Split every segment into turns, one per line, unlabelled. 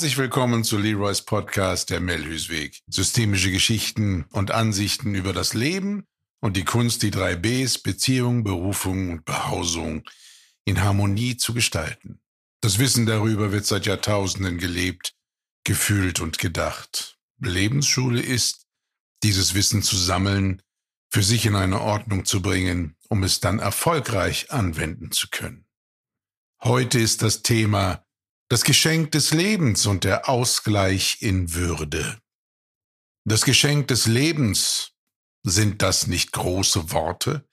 Herzlich willkommen zu Leroys Podcast Der Melhüsweg. Systemische Geschichten und Ansichten über das Leben und die Kunst, die drei Bs, Beziehung, Berufung und Behausung in Harmonie zu gestalten. Das Wissen darüber wird seit Jahrtausenden gelebt, gefühlt und gedacht. Lebensschule ist, dieses Wissen zu sammeln, für sich in eine Ordnung zu bringen, um es dann erfolgreich anwenden zu können. Heute ist das Thema das Geschenk des Lebens und der Ausgleich in Würde. Das Geschenk des Lebens, sind das nicht große Worte,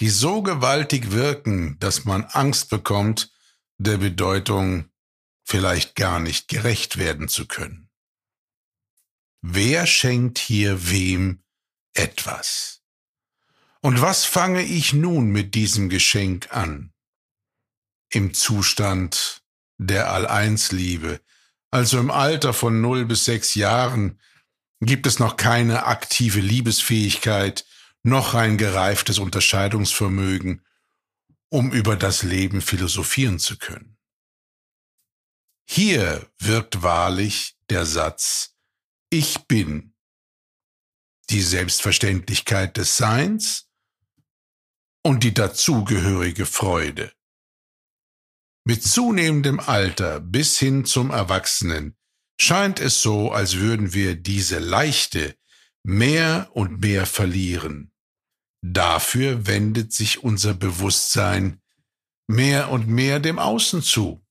die so gewaltig wirken, dass man Angst bekommt, der Bedeutung vielleicht gar nicht gerecht werden zu können. Wer schenkt hier wem etwas? Und was fange ich nun mit diesem Geschenk an? Im Zustand der All-Eins-Liebe, also im Alter von 0 bis 6 Jahren, gibt es noch keine aktive Liebesfähigkeit, noch ein gereiftes Unterscheidungsvermögen, um über das Leben philosophieren zu können. Hier wirkt wahrlich der Satz Ich bin die Selbstverständlichkeit des Seins und die dazugehörige Freude. Mit zunehmendem Alter bis hin zum Erwachsenen scheint es so, als würden wir diese Leichte mehr und mehr verlieren. Dafür wendet sich unser Bewusstsein mehr und mehr dem Außen zu.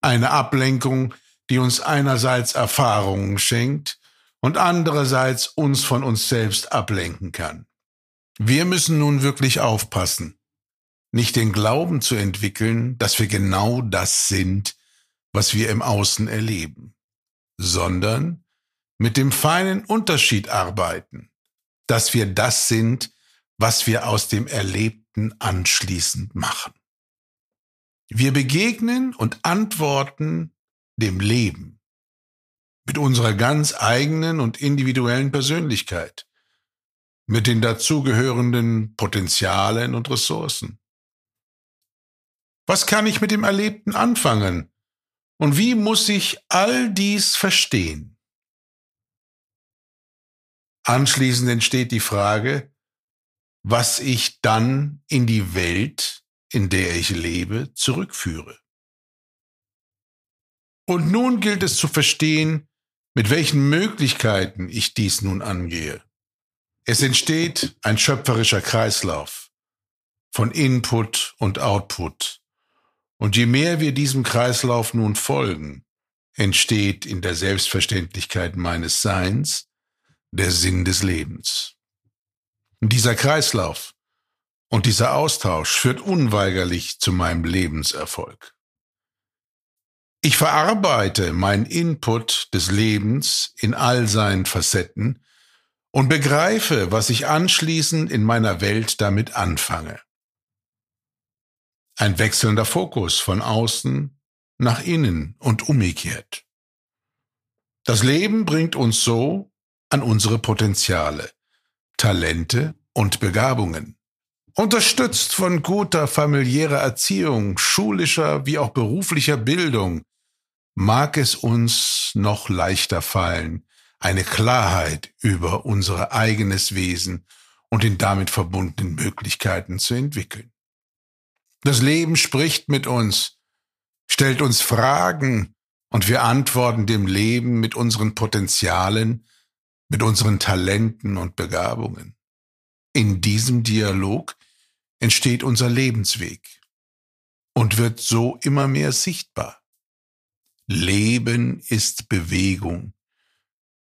Eine Ablenkung, die uns einerseits Erfahrungen schenkt und andererseits uns von uns selbst ablenken kann. Wir müssen nun wirklich aufpassen, nicht den Glauben zu entwickeln, dass wir genau das sind, was wir im Außen erleben, sondern mit dem feinen Unterschied arbeiten, dass wir das sind, was wir aus dem Erlebten anschließend machen. Wir begegnen und antworten dem Leben mit unserer ganz eigenen und individuellen Persönlichkeit, mit den dazugehörenden Potenzialen und Ressourcen. Was kann ich mit dem Erlebten anfangen? Und wie muss ich all dies verstehen? Anschließend entsteht die Frage, was ich dann in die Welt, in der ich lebe, zurückführe. Und nun gilt es zu verstehen, mit welchen Möglichkeiten ich dies nun angehe. Es entsteht ein schöpferischer Kreislauf von Input und Output, und je mehr wir diesem Kreislauf nun folgen, entsteht in der Selbstverständlichkeit meines Seins der Sinn des Lebens. Und dieser Kreislauf und dieser Austausch führt unweigerlich zu meinem Lebenserfolg. Ich verarbeite meinen Input des Lebens in all seinen Facetten und begreife, was ich anschließend in meiner Welt damit anfange. Ein wechselnder Fokus von außen nach innen und umgekehrt. Das Leben bringt uns so an unsere Potenziale, Talente und Begabungen. Unterstützt von guter familiärer Erziehung, schulischer wie auch beruflicher Bildung, mag es uns noch leichter fallen, eine Klarheit über unser eigenes Wesen und den damit verbundenen Möglichkeiten zu entwickeln. Das Leben spricht mit uns, stellt uns Fragen und wir antworten dem Leben mit unseren Potenzialen, mit unseren Talenten und Begabungen. In diesem Dialog entsteht unser Lebensweg und wird so immer mehr sichtbar. Leben ist Bewegung.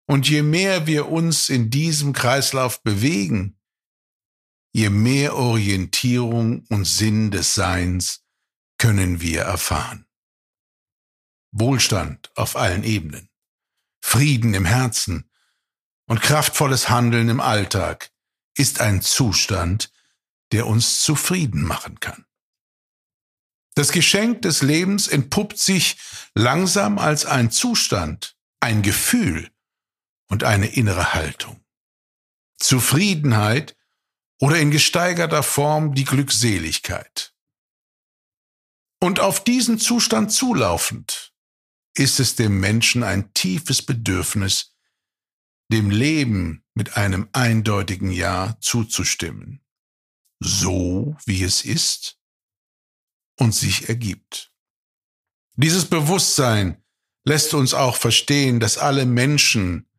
Und je mehr wir uns in diesem Kreislauf bewegen, je mehr Orientierung und Sinn des Seins können wir erfahren. Wohlstand auf allen Ebenen, Frieden im Herzen und kraftvolles Handeln im Alltag ist ein Zustand, der uns zufrieden machen kann. Das Geschenk des Lebens entpuppt sich langsam als ein Zustand, ein Gefühl und eine innere Haltung. Zufriedenheit oder in gesteigerter Form die Glückseligkeit. Und auf diesen Zustand zulaufend ist es dem Menschen ein tiefes Bedürfnis, dem Leben mit einem eindeutigen Ja zuzustimmen, so wie es ist und sich ergibt. Dieses Bewusstsein lässt uns auch verstehen, dass alle Menschen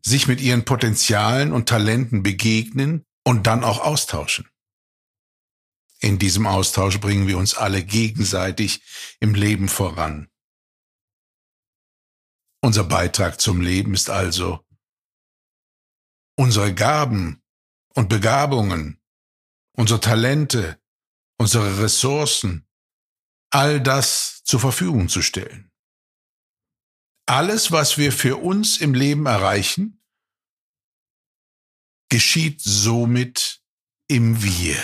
sich mit ihren Potenzialen und Talenten begegnen und dann auch austauschen. In diesem Austausch bringen wir uns alle gegenseitig im Leben voran. Unser Beitrag zum Leben ist also, unsere Gaben und Begabungen, unsere Talente, unsere Ressourcen, all das zur Verfügung zu stellen. Alles, was wir für uns im Leben erreichen, geschieht somit im Wir.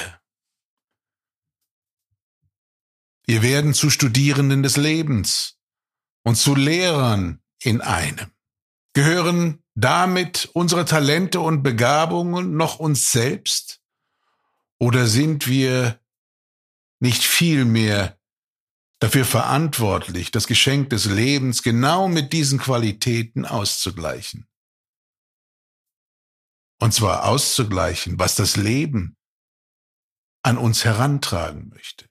Wir werden zu Studierenden des Lebens und zu Lehrern in einem, gehören damit unsere Talente und Begabungen noch uns selbst? Oder sind wir nicht viel mehr dafür verantwortlich, das Geschenk des Lebens genau mit diesen Qualitäten auszugleichen? Und zwar auszugleichen, was das Leben an uns herantragen möchte.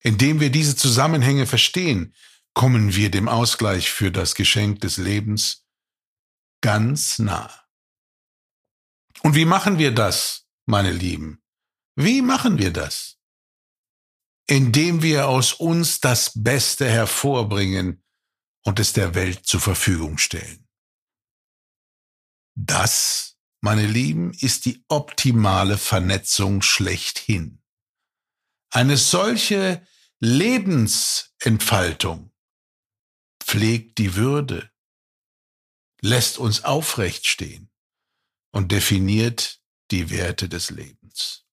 Indem wir diese Zusammenhänge verstehen, kommen wir dem Ausgleich für das Geschenk des Lebens ganz nah. Und wie machen wir das, meine Lieben? Wie machen wir das? Indem wir aus uns das Beste hervorbringen und es der Welt zur Verfügung stellen. Das, meine Lieben, ist die optimale Vernetzung schlechthin. Eine solche Lebensentfaltung pflegt die Würde, lässt uns aufrecht stehen und definiert die Werte des Lebens.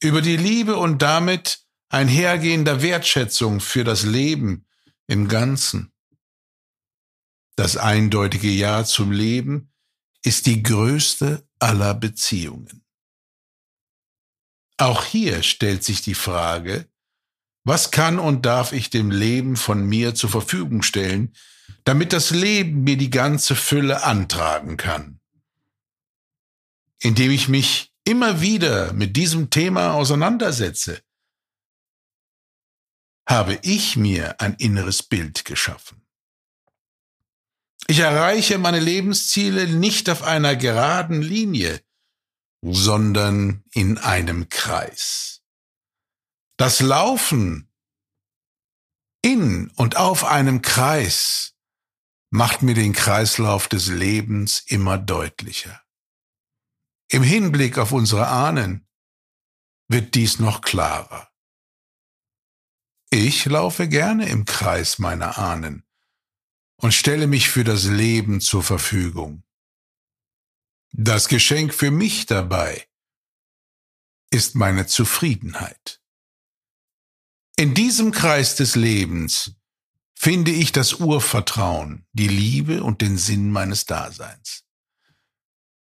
Über die Liebe und damit einhergehender Wertschätzung für das Leben im Ganzen. Das eindeutige Ja zum Leben ist die größte aller Beziehungen. Auch hier stellt sich die Frage, was kann und darf ich dem Leben von mir zur Verfügung stellen, damit das Leben mir die ganze Fülle antragen kann. Indem ich mich immer wieder mit diesem Thema auseinandersetze, habe ich mir ein inneres Bild geschaffen. Ich erreiche meine Lebensziele nicht auf einer geraden Linie, sondern in einem Kreis. Das Laufen in und auf einem Kreis macht mir den Kreislauf des Lebens immer deutlicher. Im Hinblick auf unsere Ahnen wird dies noch klarer. Ich laufe gerne im Kreis meiner Ahnen und stelle mich für das Leben zur Verfügung. Das Geschenk für mich dabei ist meine Zufriedenheit. In diesem Kreis des Lebens finde ich das Urvertrauen, die Liebe und den Sinn meines Daseins.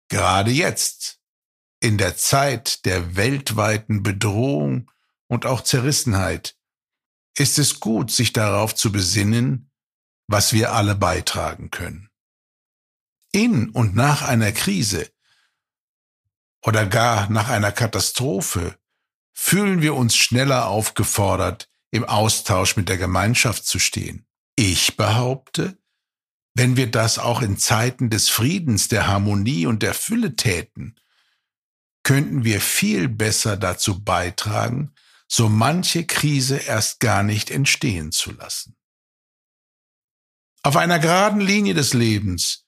Gerade jetzt, in der Zeit der weltweiten Bedrohung und auch Zerrissenheit, ist es gut, sich darauf zu besinnen, was wir alle beitragen können. In und nach einer Krise oder gar nach einer Katastrophe fühlen wir uns schneller aufgefordert, im Austausch mit der Gemeinschaft zu stehen. Ich behaupte, wenn wir das auch in Zeiten des Friedens, der Harmonie und der Fülle täten, könnten wir viel besser dazu beitragen, so manche Krise erst gar nicht entstehen zu lassen. Auf einer geraden Linie des Lebens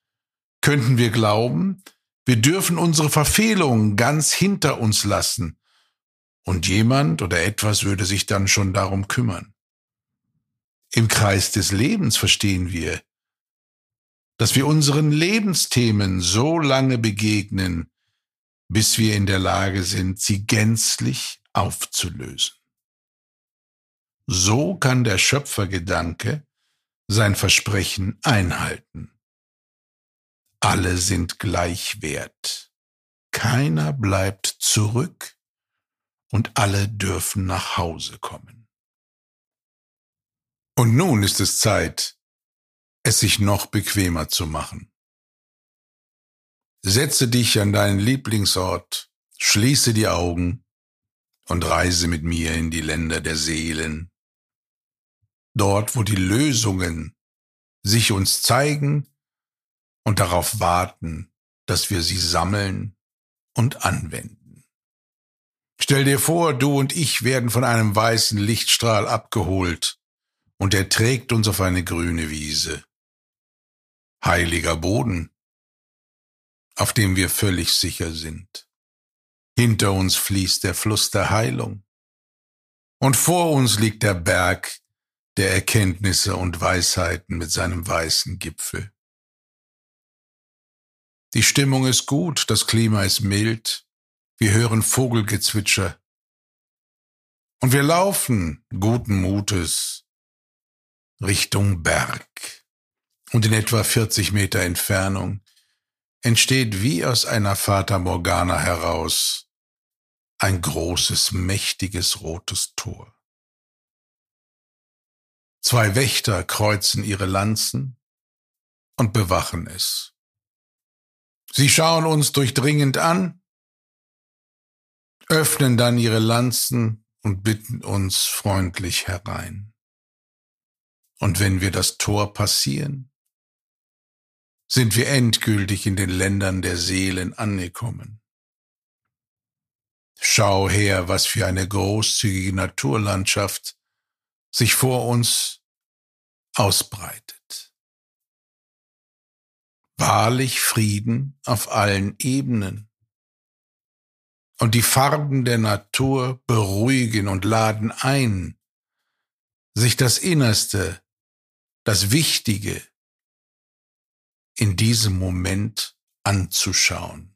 könnten wir glauben, wir dürfen unsere Verfehlungen ganz hinter uns lassen und jemand oder etwas würde sich dann schon darum kümmern. Im Kreis des Lebens verstehen wir, dass wir unseren Lebensthemen so lange begegnen, bis wir in der Lage sind, sie gänzlich aufzulösen. So kann der Schöpfergedanke sein Versprechen einhalten. Alle sind gleich wert. Keiner bleibt zurück und alle dürfen nach Hause kommen. Und nun ist es Zeit, es sich noch bequemer zu machen. Setze dich an deinen Lieblingsort, schließe die Augen und reise mit mir in die Länder der Seelen. Dort, wo die Lösungen sich uns zeigen und darauf warten, dass wir sie sammeln und anwenden. Stell dir vor, du und ich werden von einem weißen Lichtstrahl abgeholt und er trägt uns auf eine grüne Wiese. Heiliger Boden, auf dem wir völlig sicher sind. Hinter uns fließt der Fluss der Heilung. Und vor uns liegt der Berg der Erkenntnisse und Weisheiten mit seinem weißen Gipfel. Die Stimmung ist gut, das Klima ist mild, wir hören Vogelgezwitscher. Und wir laufen guten Mutes Richtung Berg. Und in etwa 40 Meter Entfernung entsteht wie aus einer Fata Morgana heraus ein großes, mächtiges rotes Tor. Zwei Wächter kreuzen ihre Lanzen und bewachen es. Sie schauen uns durchdringend an, öffnen dann ihre Lanzen und bitten uns freundlich herein. Und wenn wir das Tor passieren, sind wir endgültig in den Ländern der Seelen angekommen. Schau her, was für eine großzügige Naturlandschaft sich vor uns ausbreitet. Wahrlich Frieden auf allen Ebenen. Und die Farben der Natur beruhigen und laden ein, sich das Innerste, das Wichtige, in diesem Moment anzuschauen,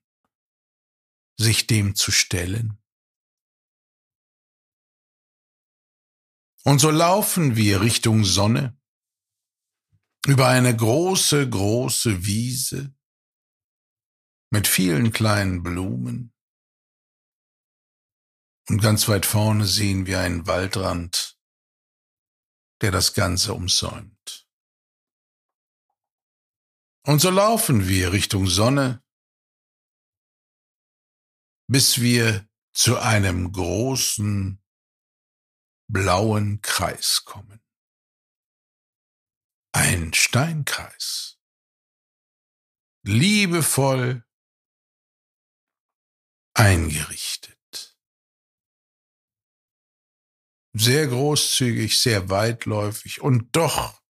sich dem zu stellen. Und so laufen wir Richtung Sonne über eine große, große Wiese mit vielen kleinen Blumen. Und ganz weit vorne sehen wir einen Waldrand, der das Ganze umsäumt. Und so laufen wir Richtung Sonne, bis wir zu einem großen blauen Kreis kommen. Ein Steinkreis. Liebevoll eingerichtet. Sehr großzügig, sehr weitläufig und doch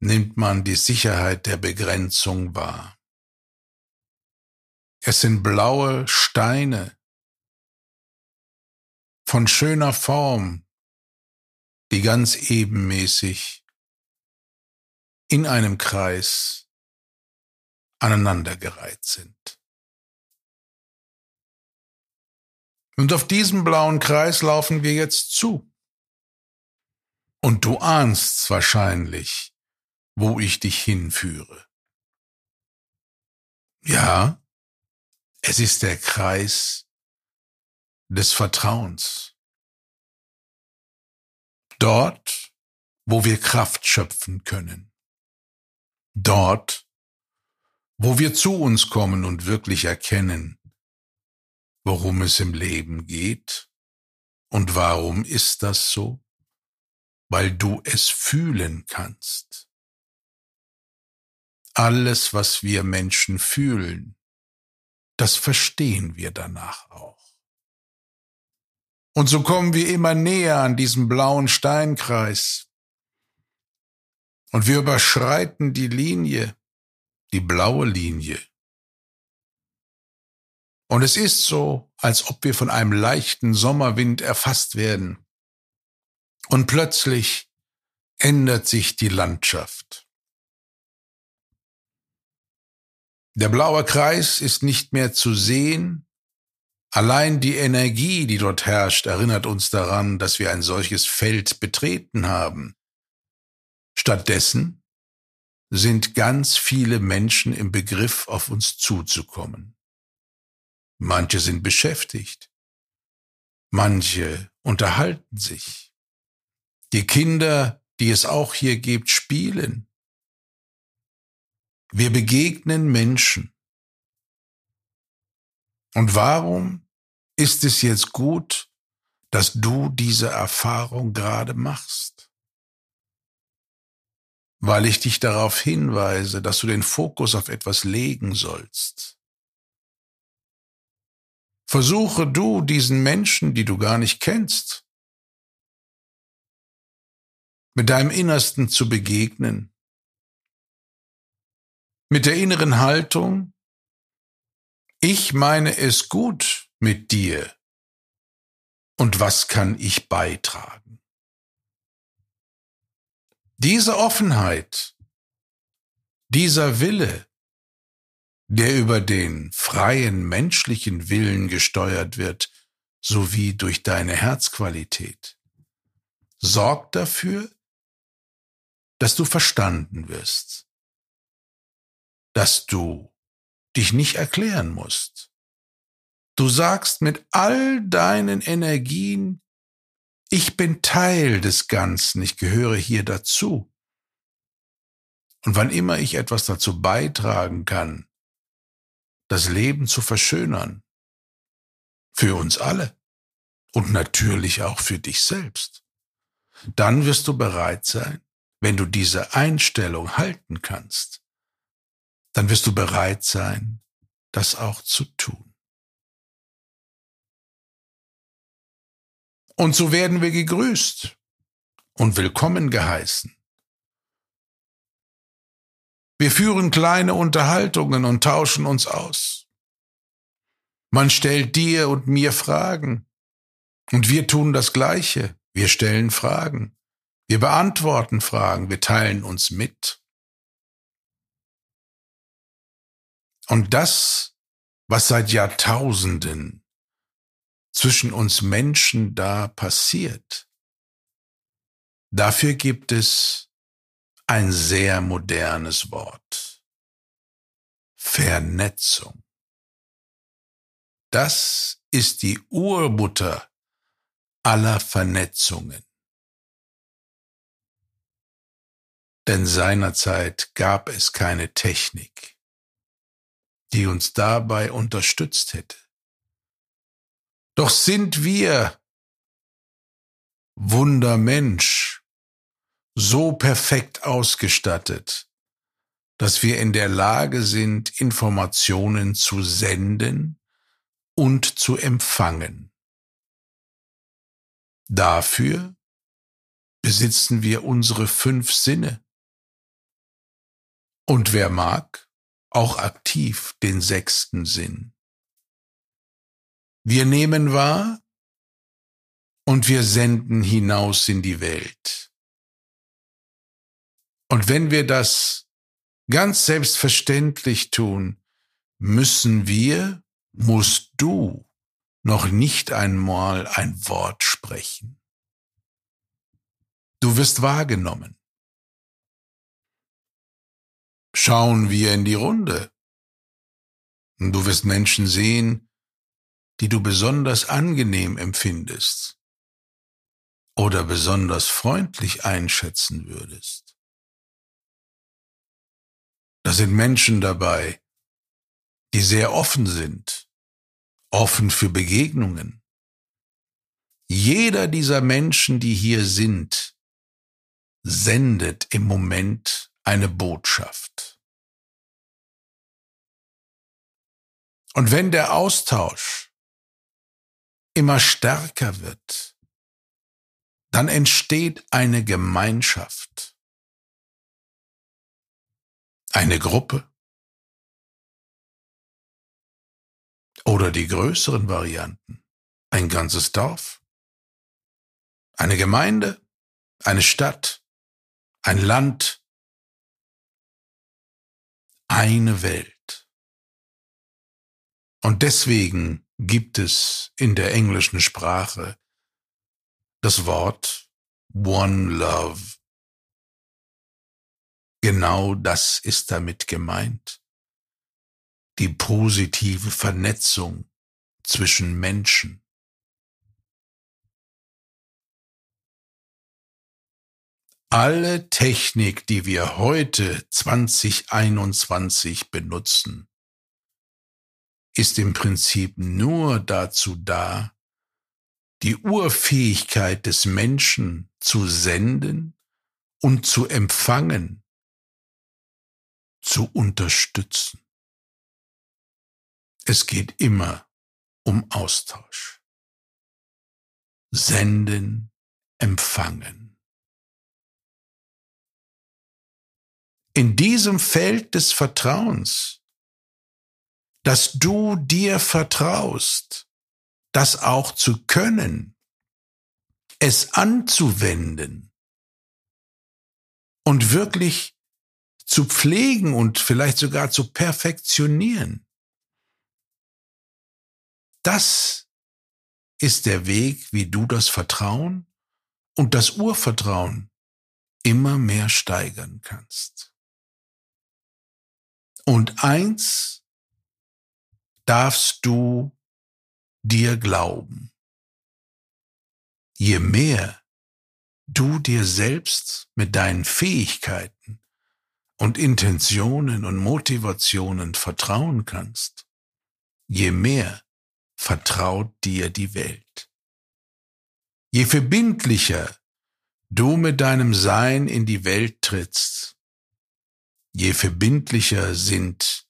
nimmt man die Sicherheit der Begrenzung wahr. Es sind blaue Steine von schöner Form, die ganz ebenmäßig in einem Kreis aneinandergereiht sind. Und auf diesen blauen Kreis laufen wir jetzt zu. Und du ahnst wahrscheinlich, wo ich dich hinführe. Ja, es ist der Kreis des Vertrauens. Dort, wo wir Kraft schöpfen können. Dort, wo wir zu uns kommen und wirklich erkennen, worum es im Leben geht und warum ist das so? Weil du es fühlen kannst. Alles, was wir Menschen fühlen, das verstehen wir danach auch. Und so kommen wir immer näher an diesem blauen Steinkreis. Und wir überschreiten die Linie, die blaue Linie. Und es ist so, als ob wir von einem leichten Sommerwind erfasst werden. Und plötzlich ändert sich die Landschaft. Der blaue Kreis ist nicht mehr zu sehen. Allein die Energie, die dort herrscht, erinnert uns daran, dass wir ein solches Feld betreten haben. Stattdessen sind ganz viele Menschen im Begriff, auf uns zuzukommen. Manche sind beschäftigt. Manche unterhalten sich. Die Kinder die es auch hier gibt, spielen. Wir begegnen Menschen. Und warum ist es jetzt gut, dass du diese Erfahrung gerade machst? Weil ich dich darauf hinweise, dass du den Fokus auf etwas legen sollst. Versuche du diesen Menschen, die du gar nicht kennst, mit deinem Innersten zu begegnen, mit der inneren Haltung, ich meine es gut mit dir und was kann ich beitragen? Diese Offenheit, dieser Wille, der über den freien menschlichen Willen gesteuert wird, sowie durch deine Herzqualität, sorgt dafür, dass du verstanden wirst, dass du dich nicht erklären musst. Du sagst mit all deinen Energien, ich bin Teil des Ganzen, ich gehöre hier dazu. Und wann immer ich etwas dazu beitragen kann, das Leben zu verschönern, für uns alle und natürlich auch für dich selbst, dann wirst du bereit sein, wenn du diese Einstellung halten kannst, dann wirst du bereit sein, das auch zu tun. Und so werden wir gegrüßt und willkommen geheißen. Wir führen kleine Unterhaltungen und tauschen uns aus. Man stellt dir und mir Fragen und wir tun das Gleiche. Wir stellen Fragen. Wir beantworten Fragen, wir teilen uns mit. Und das, was seit Jahrtausenden zwischen uns Menschen da passiert, dafür gibt es ein sehr modernes Wort. Vernetzung. Das ist die Urmutter aller Vernetzungen. denn seinerzeit gab es keine Technik, die uns dabei unterstützt hätte. Doch sind wir, Wundermensch, so perfekt ausgestattet, dass wir in der Lage sind, Informationen zu senden und zu empfangen. Dafür besitzen wir unsere fünf Sinne, und wer mag, auch aktiv den sechsten Sinn. Wir nehmen wahr und wir senden hinaus in die Welt. Und wenn wir das ganz selbstverständlich tun, müssen wir, musst du noch nicht einmal ein Wort sprechen. Du wirst wahrgenommen schauen wir in die Runde. Und du wirst Menschen sehen, die du besonders angenehm empfindest oder besonders freundlich einschätzen würdest. Da sind Menschen dabei, die sehr offen sind, offen für Begegnungen. Jeder dieser Menschen, die hier sind, sendet im Moment eine Botschaft. Und wenn der Austausch immer stärker wird, dann entsteht eine Gemeinschaft, eine Gruppe oder die größeren Varianten, ein ganzes Dorf, eine Gemeinde, eine Stadt, ein Land, eine Welt. Und deswegen gibt es in der englischen Sprache das Wort One Love. Genau das ist damit gemeint. Die positive Vernetzung zwischen Menschen. Alle Technik, die wir heute 2021 benutzen, ist im Prinzip nur dazu da, die Urfähigkeit des Menschen zu senden und zu empfangen, zu unterstützen. Es geht immer um Austausch. Senden, empfangen. In diesem Feld des Vertrauens, dass du dir vertraust, das auch zu können, es anzuwenden und wirklich zu pflegen und vielleicht sogar zu perfektionieren. Das ist der Weg, wie du das Vertrauen und das Urvertrauen immer mehr steigern kannst. Und eins darfst du dir glauben. Je mehr du dir selbst mit deinen Fähigkeiten und Intentionen und Motivationen vertrauen kannst, je mehr vertraut dir die Welt. Je verbindlicher du mit deinem Sein in die Welt trittst, je verbindlicher sind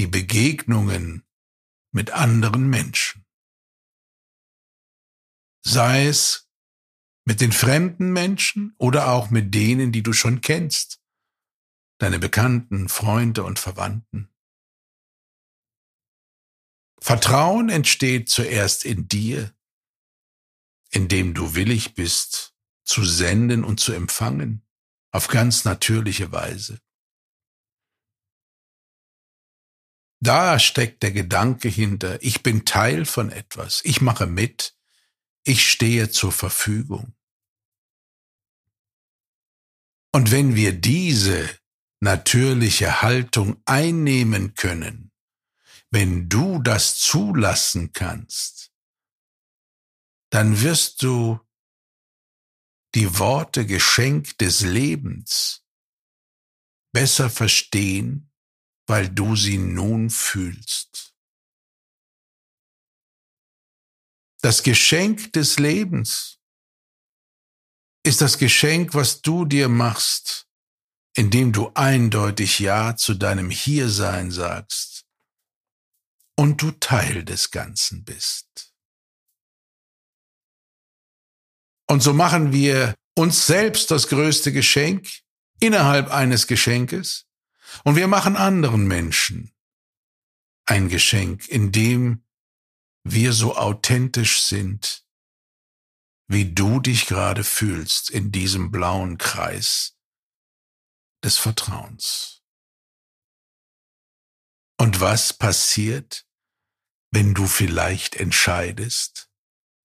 die Begegnungen mit anderen Menschen. Sei es mit den fremden Menschen oder auch mit denen, die du schon kennst, deine Bekannten, Freunde und Verwandten. Vertrauen entsteht zuerst in dir, indem du willig bist, zu senden und zu empfangen, auf ganz natürliche Weise. Da steckt der Gedanke hinter, ich bin Teil von etwas, ich mache mit, ich stehe zur Verfügung. Und wenn wir diese natürliche Haltung einnehmen können, wenn du das zulassen kannst, dann wirst du die Worte Geschenk des Lebens besser verstehen weil du sie nun fühlst. Das Geschenk des Lebens ist das Geschenk, was du dir machst, indem du eindeutig Ja zu deinem Hiersein sagst und du Teil des Ganzen bist. Und so machen wir uns selbst das größte Geschenk innerhalb eines Geschenkes, und wir machen anderen Menschen ein Geschenk, in dem wir so authentisch sind, wie du dich gerade fühlst in diesem blauen Kreis des Vertrauens. Und was passiert, wenn du vielleicht entscheidest,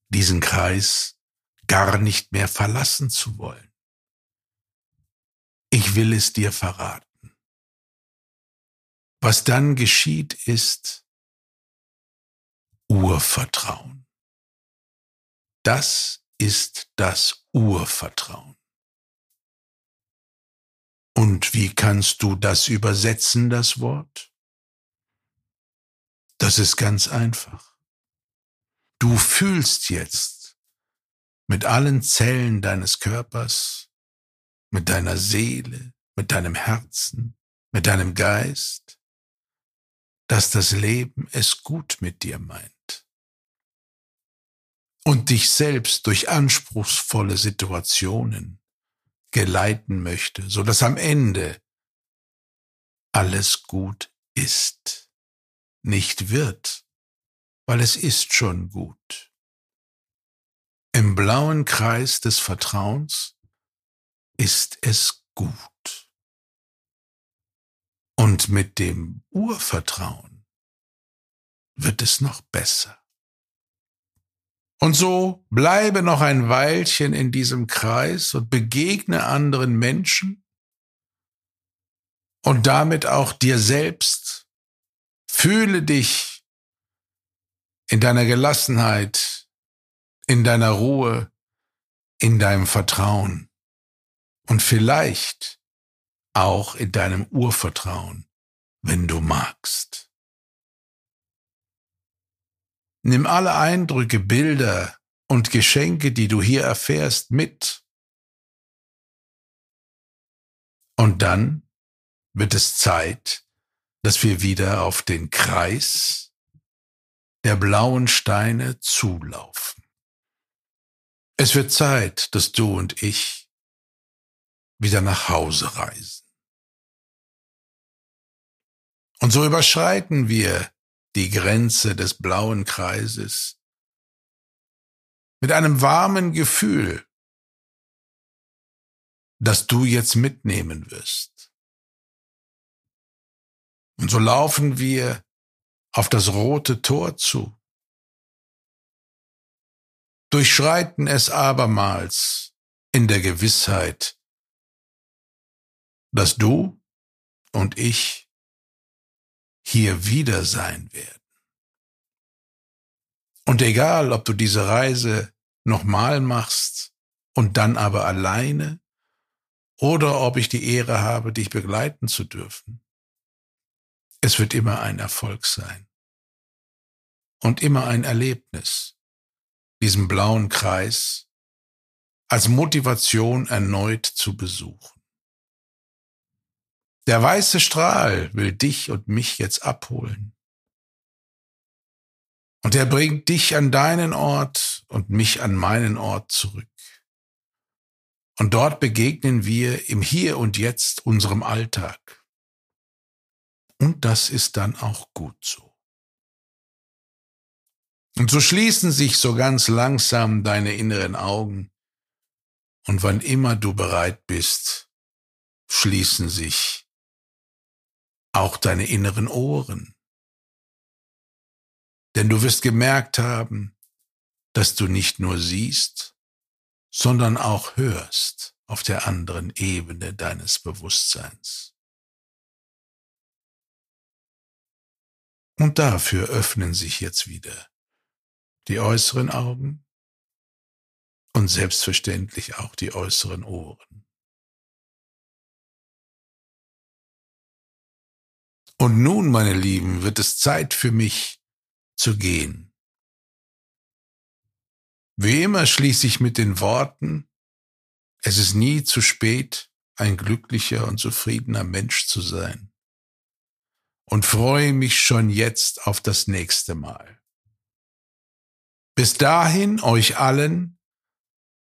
diesen Kreis gar nicht mehr verlassen zu wollen? Ich will es dir verraten. Was dann geschieht, ist Urvertrauen. Das ist das Urvertrauen. Und wie kannst du das übersetzen, das Wort? Das ist ganz einfach. Du fühlst jetzt mit allen Zellen deines Körpers, mit deiner Seele, mit deinem Herzen, mit deinem Geist, dass das Leben es gut mit dir meint und dich selbst durch anspruchsvolle Situationen geleiten möchte, so dass am Ende alles gut ist, nicht wird, weil es ist schon gut. Im blauen Kreis des Vertrauens ist es gut. Und mit dem Urvertrauen wird es noch besser. Und so bleibe noch ein Weilchen in diesem Kreis und begegne anderen Menschen und damit auch dir selbst. Fühle dich in deiner Gelassenheit, in deiner Ruhe, in deinem Vertrauen. und vielleicht auch in deinem Urvertrauen, wenn du magst. Nimm alle Eindrücke, Bilder und Geschenke, die du hier erfährst, mit. Und dann wird es Zeit, dass wir wieder auf den Kreis der blauen Steine zulaufen. Es wird Zeit, dass du und ich wieder nach Hause reisen. Und so überschreiten wir die Grenze des blauen Kreises mit einem warmen Gefühl, das du jetzt mitnehmen wirst. Und so laufen wir auf das rote Tor zu, durchschreiten es abermals in der Gewissheit, dass du und ich hier wieder sein werden. Und egal, ob du diese Reise nochmal machst und dann aber alleine oder ob ich die Ehre habe, dich begleiten zu dürfen, es wird immer ein Erfolg sein und immer ein Erlebnis, diesen blauen Kreis als Motivation erneut zu besuchen. Der weiße Strahl will dich und mich jetzt abholen. Und er bringt dich an deinen Ort und mich an meinen Ort zurück. Und dort begegnen wir im Hier und Jetzt unserem Alltag. Und das ist dann auch gut so. Und so schließen sich so ganz langsam deine inneren Augen. Und wann immer du bereit bist, schließen sich auch deine inneren Ohren. Denn du wirst gemerkt haben, dass du nicht nur siehst, sondern auch hörst auf der anderen Ebene deines Bewusstseins. Und dafür öffnen sich jetzt wieder die äußeren Augen und selbstverständlich auch die äußeren Ohren. Und nun, meine Lieben, wird es Zeit für mich zu gehen. Wie immer schließe ich mit den Worten, es ist nie zu spät, ein glücklicher und zufriedener Mensch zu sein und freue mich schon jetzt auf das nächste Mal. Bis dahin euch allen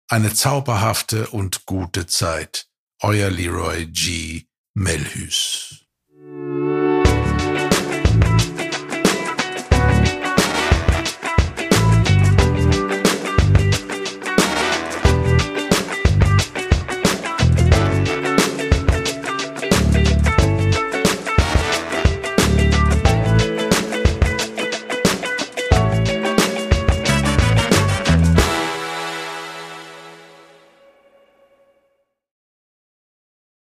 eine zauberhafte und gute Zeit. Euer Leroy G. Melhus.